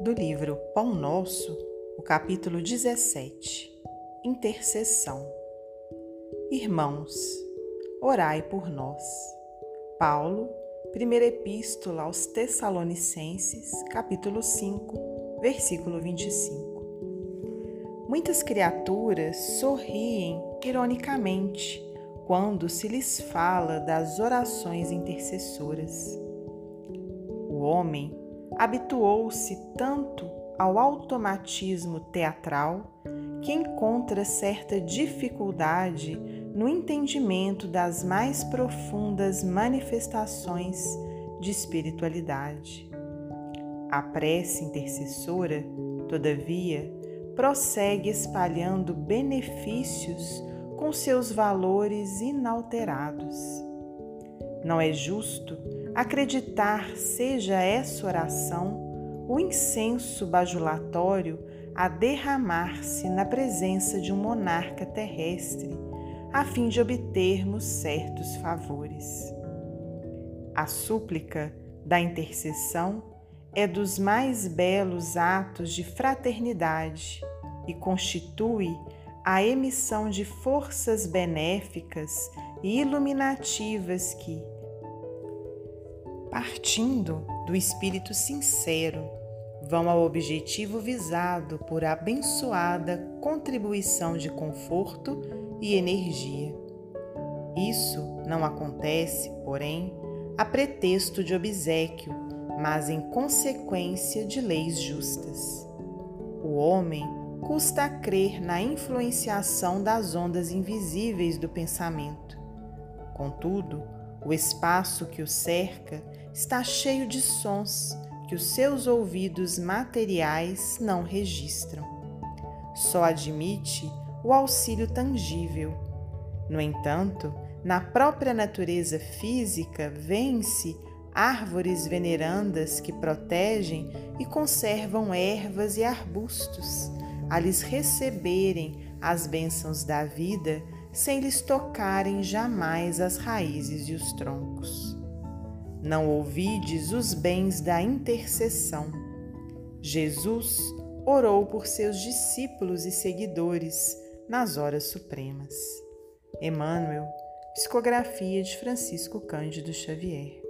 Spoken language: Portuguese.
do livro Pão Nosso, o capítulo 17 Intercessão. Irmãos, orai por nós. Paulo, primeira epístola aos Tessalonicenses, capítulo 5, versículo 25. Muitas criaturas sorriem ironicamente quando se lhes fala das orações intercessoras. O homem habituou-se tanto ao automatismo teatral que encontra certa dificuldade no entendimento das mais profundas manifestações de espiritualidade. A prece intercessora, todavia, prossegue espalhando benefícios com seus valores inalterados. Não é justo acreditar seja essa oração o incenso bajulatório a derramar-se na presença de um monarca terrestre, a fim de obtermos certos favores. A súplica da intercessão é dos mais belos atos de fraternidade e constitui a emissão de forças benéficas e iluminativas que, partindo do espírito sincero, vão ao objetivo visado por abençoada contribuição de conforto e energia. Isso não acontece, porém, a pretexto de obsequio, mas em consequência de leis justas. O homem custa a crer na influenciação das ondas invisíveis do pensamento. Contudo, o espaço que o cerca está cheio de sons que os seus ouvidos materiais não registram. Só admite o auxílio tangível. No entanto, na própria natureza física vence árvores venerandas que protegem e conservam ervas e arbustos, a lhes receberem as bênçãos da vida sem lhes tocarem jamais as raízes e os troncos. Não ouvides os bens da intercessão. Jesus orou por seus discípulos e seguidores nas horas supremas. Emmanuel, psicografia de Francisco Cândido Xavier.